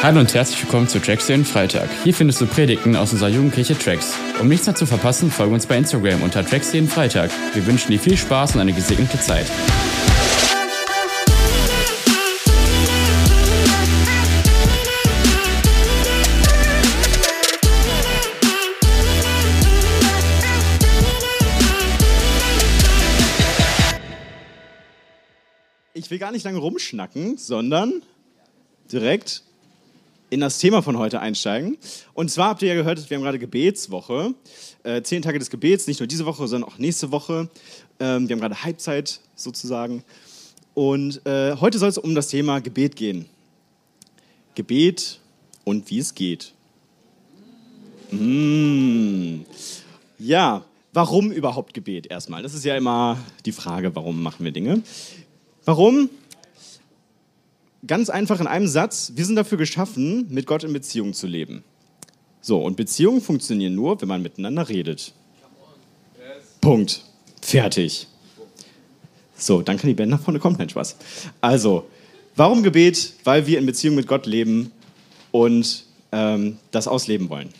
Hallo und herzlich willkommen zu Tracks den Freitag. Hier findest du Predigten aus unserer Jugendkirche Tracks. Um nichts mehr zu verpassen, folge uns bei Instagram unter Tracks jeden Freitag. Wir wünschen dir viel Spaß und eine gesegnete Zeit. Ich will gar nicht lange rumschnacken, sondern direkt in das Thema von heute einsteigen. Und zwar habt ihr ja gehört, wir haben gerade Gebetswoche. Äh, zehn Tage des Gebets, nicht nur diese Woche, sondern auch nächste Woche. Ähm, wir haben gerade Halbzeit sozusagen. Und äh, heute soll es um das Thema Gebet gehen. Gebet und wie es geht. Mmh. Ja, warum überhaupt Gebet erstmal? Das ist ja immer die Frage, warum machen wir Dinge. Warum? Ganz einfach in einem Satz, wir sind dafür geschaffen, mit Gott in Beziehung zu leben. So, und Beziehungen funktionieren nur, wenn man miteinander redet. Punkt. Fertig. So, dann kann die Band nach vorne kommen, nein, Spaß. Also, warum Gebet? Weil wir in Beziehung mit Gott leben und ähm, das ausleben wollen.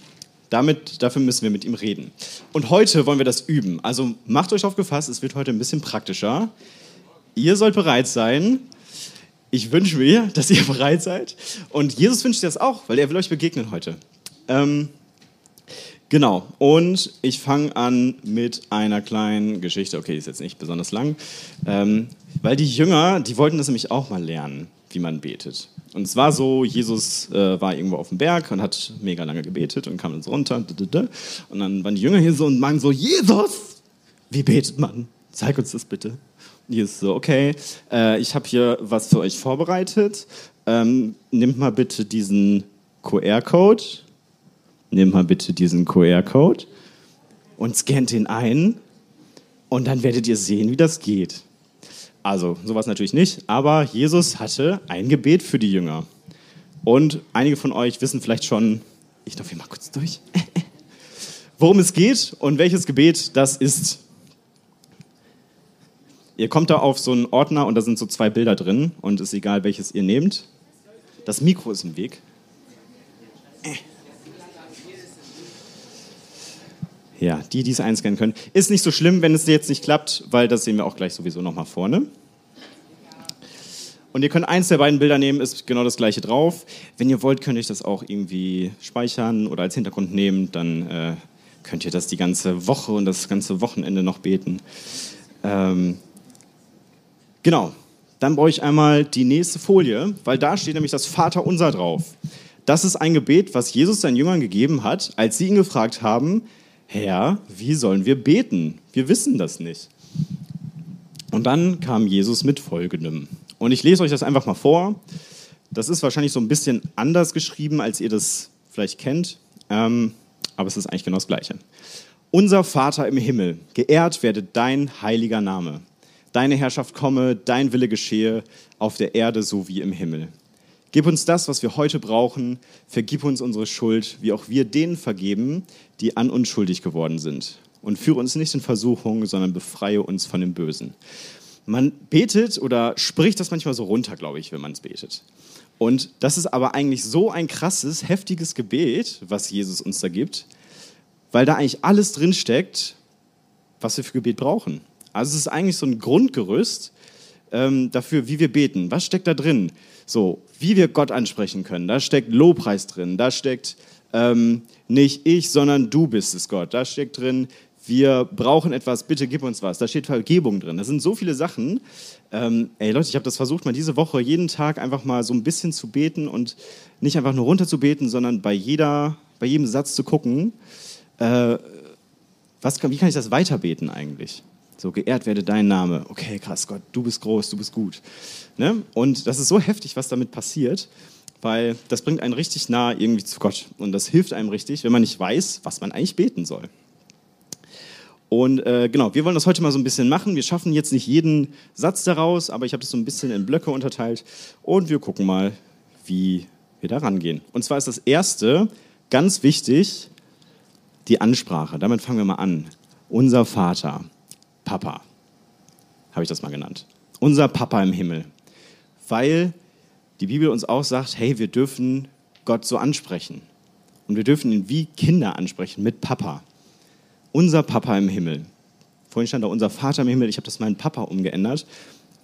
Damit, dafür müssen wir mit ihm reden. Und heute wollen wir das üben. Also macht euch aufgefasst, es wird heute ein bisschen praktischer. Ihr sollt bereit sein. Ich wünsche mir, dass ihr bereit seid. Und Jesus wünscht das auch, weil er will euch begegnen heute. Ähm, genau. Und ich fange an mit einer kleinen Geschichte. Okay, die ist jetzt nicht besonders lang. Ähm, weil die Jünger, die wollten das nämlich auch mal lernen, wie man betet. Und es war so, Jesus äh, war irgendwo auf dem Berg und hat mega lange gebetet und kam dann so runter. Und dann waren die Jünger hier so und meinen so, Jesus, wie betet man? Zeig uns das bitte. Jesus so, okay, äh, ich habe hier was für euch vorbereitet. Ähm, nehmt mal bitte diesen QR-Code. Nehmt mal bitte diesen QR-Code und scannt ihn ein. Und dann werdet ihr sehen, wie das geht. Also, sowas natürlich nicht, aber Jesus hatte ein Gebet für die Jünger. Und einige von euch wissen vielleicht schon, ich darf hier mal kurz durch, worum es geht und welches Gebet das ist. Ihr kommt da auf so einen Ordner und da sind so zwei Bilder drin und es ist egal, welches ihr nehmt. Das Mikro ist im Weg. Ja, die, die es einscannen können. Ist nicht so schlimm, wenn es jetzt nicht klappt, weil das sehen wir auch gleich sowieso nochmal vorne. Und ihr könnt eins der beiden Bilder nehmen, ist genau das gleiche drauf. Wenn ihr wollt, könnt ihr das auch irgendwie speichern oder als Hintergrund nehmen. Dann äh, könnt ihr das die ganze Woche und das ganze Wochenende noch beten. Ähm, Genau, dann brauche ich einmal die nächste Folie, weil da steht nämlich das Vaterunser drauf. Das ist ein Gebet, was Jesus seinen Jüngern gegeben hat, als sie ihn gefragt haben, Herr, wie sollen wir beten? Wir wissen das nicht. Und dann kam Jesus mit Folgendem. Und ich lese euch das einfach mal vor. Das ist wahrscheinlich so ein bisschen anders geschrieben, als ihr das vielleicht kennt, ähm, aber es ist eigentlich genau das Gleiche. Unser Vater im Himmel, geehrt werde dein heiliger Name. Deine Herrschaft komme, dein Wille geschehe auf der Erde so wie im Himmel. Gib uns das, was wir heute brauchen. Vergib uns unsere Schuld, wie auch wir denen vergeben, die an uns schuldig geworden sind. Und führe uns nicht in Versuchung, sondern befreie uns von dem Bösen. Man betet oder spricht das manchmal so runter, glaube ich, wenn man es betet. Und das ist aber eigentlich so ein krasses, heftiges Gebet, was Jesus uns da gibt, weil da eigentlich alles drinsteckt, was wir für Gebet brauchen. Also es ist eigentlich so ein Grundgerüst ähm, dafür, wie wir beten. Was steckt da drin? So, wie wir Gott ansprechen können. Da steckt Lobpreis drin. Da steckt ähm, nicht ich, sondern du bist es, Gott. Da steckt drin, wir brauchen etwas, bitte gib uns was. Da steht Vergebung drin. Da sind so viele Sachen. Ähm, ey Leute, ich habe das versucht, mal diese Woche jeden Tag einfach mal so ein bisschen zu beten und nicht einfach nur runter zu beten, sondern bei, jeder, bei jedem Satz zu gucken, äh, was, wie kann ich das weiterbeten eigentlich? So, geehrt werde dein Name. Okay, krass, Gott, du bist groß, du bist gut. Ne? Und das ist so heftig, was damit passiert, weil das bringt einen richtig nah irgendwie zu Gott. Und das hilft einem richtig, wenn man nicht weiß, was man eigentlich beten soll. Und äh, genau, wir wollen das heute mal so ein bisschen machen. Wir schaffen jetzt nicht jeden Satz daraus, aber ich habe das so ein bisschen in Blöcke unterteilt. Und wir gucken mal, wie wir da rangehen. Und zwar ist das erste ganz wichtig, die Ansprache. Damit fangen wir mal an. Unser Vater. Papa, habe ich das mal genannt. Unser Papa im Himmel. Weil die Bibel uns auch sagt, hey, wir dürfen Gott so ansprechen. Und wir dürfen ihn wie Kinder ansprechen, mit Papa. Unser Papa im Himmel. Vorhin stand da unser Vater im Himmel. Ich habe das meinen Papa umgeändert,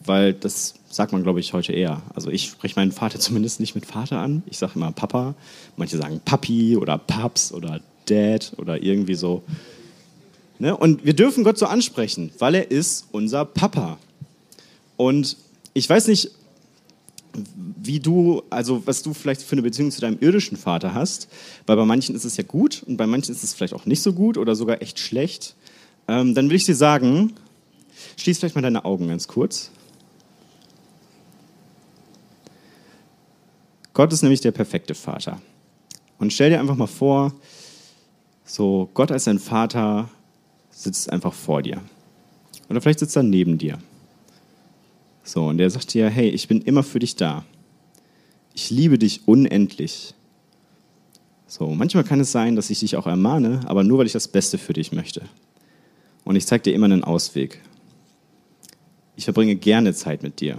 weil das sagt man, glaube ich, heute eher. Also ich spreche meinen Vater zumindest nicht mit Vater an. Ich sage immer Papa. Manche sagen Papi oder Paps oder Dad oder irgendwie so. Ne? Und wir dürfen Gott so ansprechen, weil er ist unser Papa. Und ich weiß nicht, wie du, also was du vielleicht für eine Beziehung zu deinem irdischen Vater hast, weil bei manchen ist es ja gut und bei manchen ist es vielleicht auch nicht so gut oder sogar echt schlecht, ähm, dann will ich dir sagen, schließ vielleicht mal deine Augen ganz kurz. Gott ist nämlich der perfekte Vater. Und stell dir einfach mal vor, so Gott als dein Vater sitzt einfach vor dir. Oder vielleicht sitzt er neben dir. So, und der sagt dir, hey, ich bin immer für dich da. Ich liebe dich unendlich. So, manchmal kann es sein, dass ich dich auch ermahne, aber nur weil ich das Beste für dich möchte. Und ich zeige dir immer einen Ausweg. Ich verbringe gerne Zeit mit dir.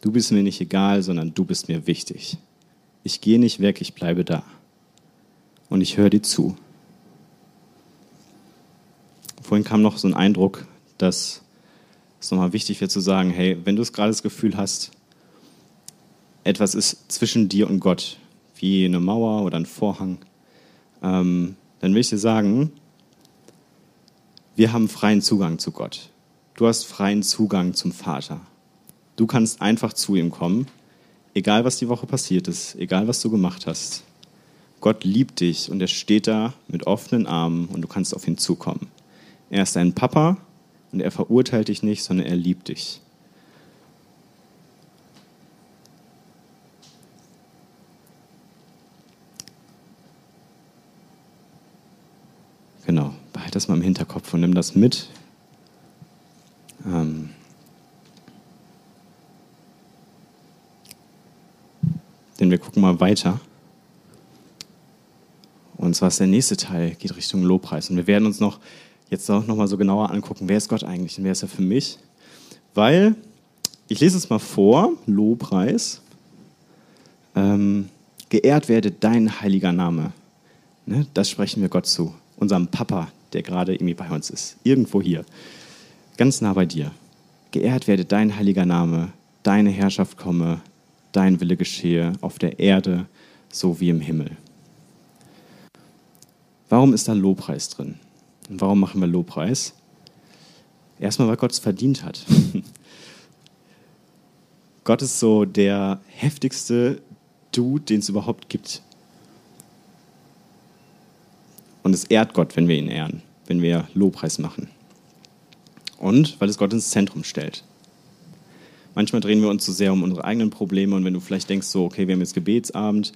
Du bist mir nicht egal, sondern du bist mir wichtig. Ich gehe nicht weg, ich bleibe da. Und ich höre dir zu. Vorhin kam noch so ein Eindruck, dass es nochmal wichtig wäre zu sagen, hey, wenn du es gerade das Gefühl hast, etwas ist zwischen dir und Gott, wie eine Mauer oder ein Vorhang, ähm, dann will ich dir sagen, wir haben freien Zugang zu Gott. Du hast freien Zugang zum Vater. Du kannst einfach zu ihm kommen, egal was die Woche passiert ist, egal was du gemacht hast. Gott liebt dich und er steht da mit offenen Armen und du kannst auf ihn zukommen. Er ist dein Papa und er verurteilt dich nicht, sondern er liebt dich. Genau, behalte das mal im Hinterkopf und nimm das mit. Ähm denn wir gucken mal weiter. Und zwar ist der nächste Teil, geht Richtung Lobpreis. Und wir werden uns noch jetzt auch nochmal so genauer angucken, wer ist Gott eigentlich und wer ist er für mich? Weil, ich lese es mal vor, Lobpreis, ähm, geehrt werde dein heiliger Name. Ne, das sprechen wir Gott zu, unserem Papa, der gerade irgendwie bei uns ist, irgendwo hier, ganz nah bei dir. Geehrt werde dein heiliger Name, deine Herrschaft komme, dein Wille geschehe auf der Erde so wie im Himmel. Warum ist da Lobpreis drin? Und warum machen wir Lobpreis? Erstmal, weil Gott es verdient hat. Gott ist so der heftigste Dude, den es überhaupt gibt. Und es ehrt Gott, wenn wir ihn ehren, wenn wir Lobpreis machen. Und weil es Gott ins Zentrum stellt. Manchmal drehen wir uns zu so sehr um unsere eigenen Probleme und wenn du vielleicht denkst, so, okay, wir haben jetzt Gebetsabend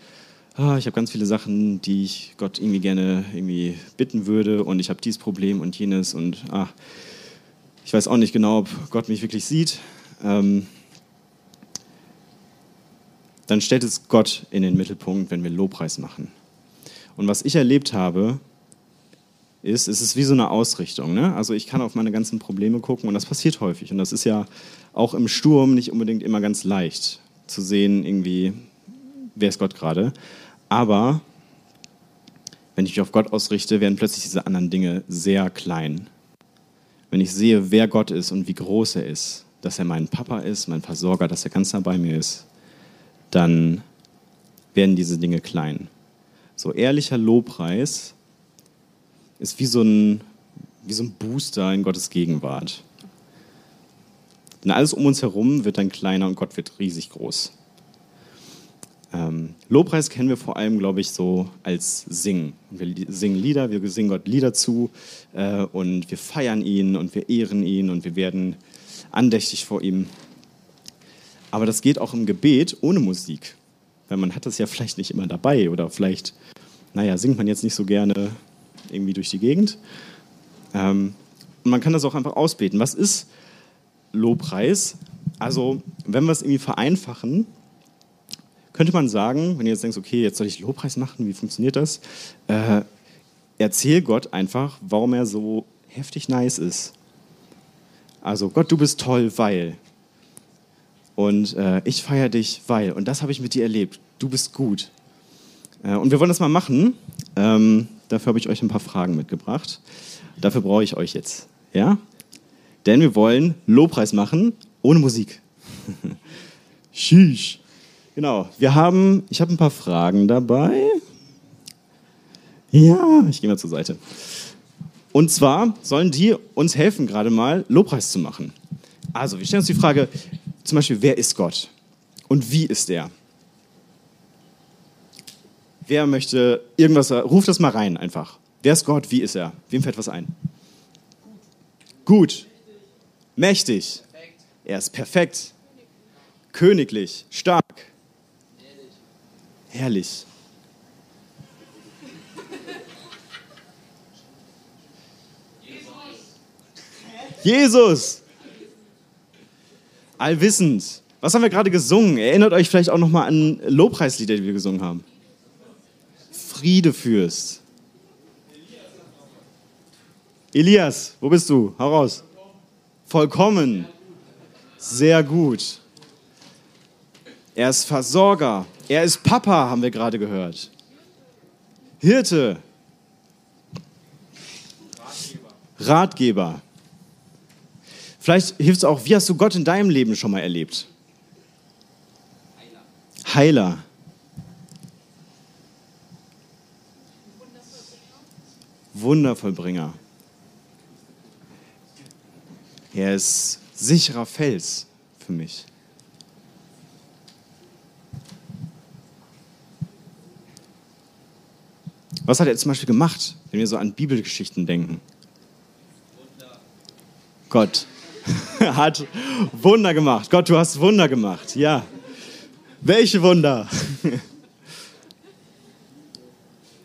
ah, ich habe ganz viele Sachen, die ich Gott irgendwie gerne irgendwie bitten würde und ich habe dieses Problem und jenes und ah, ich weiß auch nicht genau, ob Gott mich wirklich sieht. Ähm, dann stellt es Gott in den Mittelpunkt, wenn wir Lobpreis machen. Und was ich erlebt habe, ist, es ist wie so eine Ausrichtung. Ne? Also ich kann auf meine ganzen Probleme gucken und das passiert häufig. Und das ist ja auch im Sturm nicht unbedingt immer ganz leicht zu sehen, irgendwie, wer ist Gott gerade. Aber wenn ich mich auf Gott ausrichte, werden plötzlich diese anderen Dinge sehr klein. Wenn ich sehe, wer Gott ist und wie groß er ist, dass er mein Papa ist, mein Versorger, dass er ganz nah bei mir ist, dann werden diese Dinge klein. So ehrlicher Lobpreis ist wie so ein, wie so ein Booster in Gottes Gegenwart. Denn alles um uns herum wird dann kleiner und Gott wird riesig groß. Ähm, Lobpreis kennen wir vor allem, glaube ich, so als Singen. Wir singen Lieder, wir singen Gott Lieder zu äh, und wir feiern ihn und wir ehren ihn und wir werden andächtig vor ihm. Aber das geht auch im Gebet ohne Musik, weil man hat das ja vielleicht nicht immer dabei oder vielleicht, naja, singt man jetzt nicht so gerne irgendwie durch die Gegend. Ähm, und man kann das auch einfach ausbeten. Was ist Lobpreis? Also, wenn wir es irgendwie vereinfachen, könnte man sagen, wenn ihr jetzt denkt, okay, jetzt soll ich Lobpreis machen, wie funktioniert das? Äh, erzähl Gott einfach, warum er so heftig nice ist. Also, Gott, du bist toll, weil. Und äh, ich feiere dich, weil. Und das habe ich mit dir erlebt. Du bist gut. Äh, und wir wollen das mal machen. Ähm, dafür habe ich euch ein paar Fragen mitgebracht. Dafür brauche ich euch jetzt. Ja? Denn wir wollen Lobpreis machen ohne Musik. Sheesh. Genau, wir haben, ich habe ein paar Fragen dabei. Ja, ich gehe mal zur Seite. Und zwar sollen die uns helfen, gerade mal Lobpreis zu machen. Also, wir stellen uns die Frage, zum Beispiel, wer ist Gott? Und wie ist er? Wer möchte irgendwas, ruf das mal rein einfach. Wer ist Gott? Wie ist er? Wem fällt was ein? Gut. Mächtig. Er ist perfekt. Königlich. Stark. Herrlich. Jesus. Allwissend. Was haben wir gerade gesungen? Erinnert euch vielleicht auch noch mal an Lobpreislieder, die wir gesungen haben. Friede führst. Elias, wo bist du? Hau raus. Vollkommen. Sehr gut. Er ist Versorger. Er ist Papa, haben wir gerade gehört. Hirte. Ratgeber. Vielleicht hilft es auch, wie hast du Gott in deinem Leben schon mal erlebt? Heiler. Heiler. Wundervollbringer. Er ist sicherer Fels für mich. Was hat er zum Beispiel gemacht, wenn wir so an Bibelgeschichten denken? Wunder. Gott hat Wunder gemacht. Gott, du hast Wunder gemacht. Ja. Welche Wunder?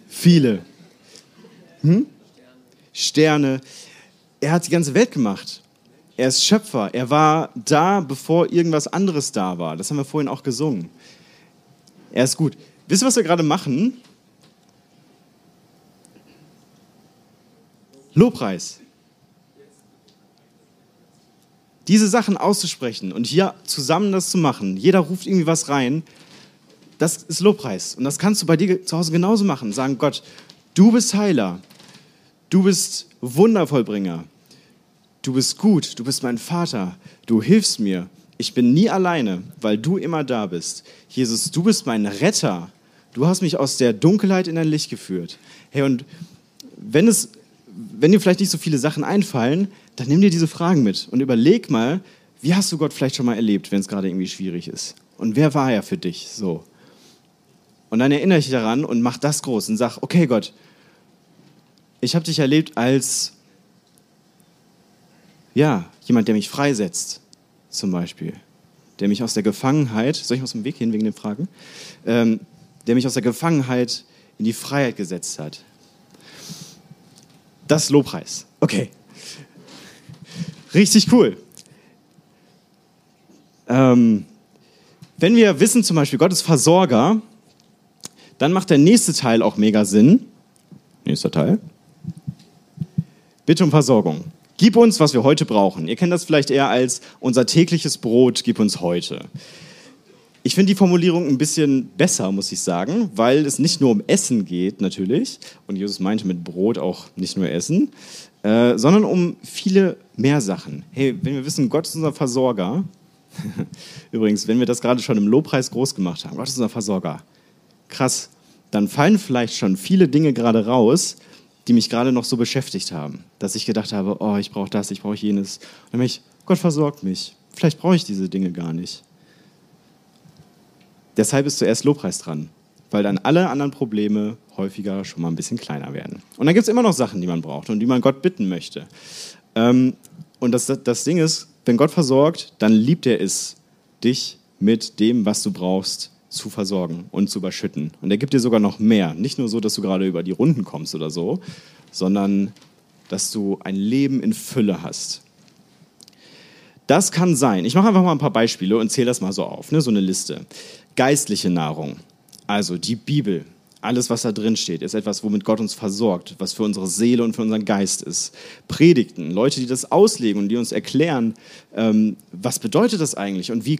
Viele. Hm? Sterne. Er hat die ganze Welt gemacht. Er ist Schöpfer. Er war da, bevor irgendwas anderes da war. Das haben wir vorhin auch gesungen. Er ist gut. Wisst ihr, was wir gerade machen? Lobpreis. Diese Sachen auszusprechen und hier zusammen das zu machen, jeder ruft irgendwie was rein, das ist Lobpreis. Und das kannst du bei dir zu Hause genauso machen. Sagen, Gott, du bist Heiler, du bist Wundervollbringer, du bist gut, du bist mein Vater, du hilfst mir. Ich bin nie alleine, weil du immer da bist. Jesus, du bist mein Retter. Du hast mich aus der Dunkelheit in dein Licht geführt. Hey, und wenn es wenn dir vielleicht nicht so viele Sachen einfallen, dann nimm dir diese Fragen mit und überleg mal, wie hast du Gott vielleicht schon mal erlebt, wenn es gerade irgendwie schwierig ist? Und wer war er für dich so? Und dann erinnere dich daran und mach das groß und sag, okay Gott, ich habe dich erlebt als, ja, jemand, der mich freisetzt, zum Beispiel. Der mich aus der Gefangenheit, soll ich aus dem Weg gehen wegen den Fragen? Ähm, der mich aus der Gefangenheit in die Freiheit gesetzt hat. Das ist Lobpreis. Okay. Richtig cool. Ähm, wenn wir wissen zum Beispiel, Gott ist Versorger, dann macht der nächste Teil auch mega Sinn. Nächster Teil. Bitte um Versorgung. Gib uns, was wir heute brauchen. Ihr kennt das vielleicht eher als unser tägliches Brot, gib uns heute. Ich finde die Formulierung ein bisschen besser, muss ich sagen, weil es nicht nur um Essen geht, natürlich, und Jesus meinte mit Brot auch nicht nur Essen, äh, sondern um viele mehr Sachen. Hey, wenn wir wissen, Gott ist unser Versorger, übrigens, wenn wir das gerade schon im Lobpreis groß gemacht haben, Gott ist unser Versorger, krass, dann fallen vielleicht schon viele Dinge gerade raus, die mich gerade noch so beschäftigt haben, dass ich gedacht habe, oh, ich brauche das, ich brauche jenes. Und dann bin ich, Gott versorgt mich. Vielleicht brauche ich diese Dinge gar nicht. Deshalb ist zuerst Lobpreis dran, weil dann alle anderen Probleme häufiger schon mal ein bisschen kleiner werden. Und dann gibt es immer noch Sachen, die man braucht und die man Gott bitten möchte. Ähm, und das, das Ding ist, wenn Gott versorgt, dann liebt er es, dich mit dem, was du brauchst, zu versorgen und zu überschütten. Und er gibt dir sogar noch mehr. Nicht nur so, dass du gerade über die Runden kommst oder so, sondern dass du ein Leben in Fülle hast. Das kann sein. Ich mache einfach mal ein paar Beispiele und zähle das mal so auf, ne? so eine Liste. Geistliche Nahrung, also die Bibel, alles, was da drin steht, ist etwas, womit Gott uns versorgt, was für unsere Seele und für unseren Geist ist. Predigten, Leute, die das auslegen und die uns erklären, ähm, was bedeutet das eigentlich und wie,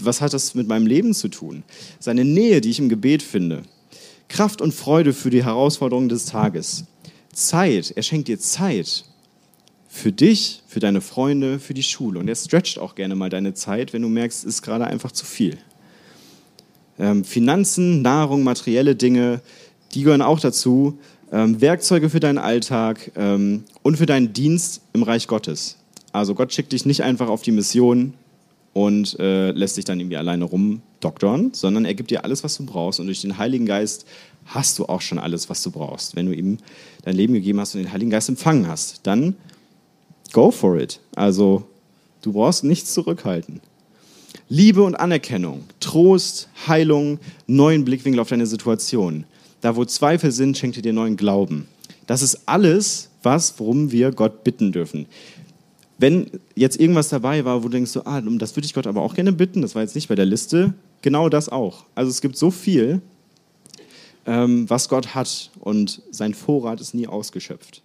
was hat das mit meinem Leben zu tun? Seine Nähe, die ich im Gebet finde. Kraft und Freude für die Herausforderungen des Tages. Zeit, er schenkt dir Zeit für dich, für deine Freunde, für die Schule. Und er stretcht auch gerne mal deine Zeit, wenn du merkst, es ist gerade einfach zu viel. Ähm, Finanzen, Nahrung, materielle Dinge, die gehören auch dazu. Ähm, Werkzeuge für deinen Alltag ähm, und für deinen Dienst im Reich Gottes. Also Gott schickt dich nicht einfach auf die Mission und äh, lässt dich dann irgendwie alleine rumdoktern, sondern er gibt dir alles, was du brauchst. Und durch den Heiligen Geist hast du auch schon alles, was du brauchst. Wenn du ihm dein Leben gegeben hast und den Heiligen Geist empfangen hast, dann go for it. Also du brauchst nichts zurückhalten. Liebe und Anerkennung, Trost, Heilung, neuen Blickwinkel auf deine Situation. Da, wo Zweifel sind, schenkt er dir neuen Glauben. Das ist alles, was, worum wir Gott bitten dürfen. Wenn jetzt irgendwas dabei war, wo du denkst, so, ah, das würde ich Gott aber auch gerne bitten, das war jetzt nicht bei der Liste, genau das auch. Also es gibt so viel, ähm, was Gott hat und sein Vorrat ist nie ausgeschöpft.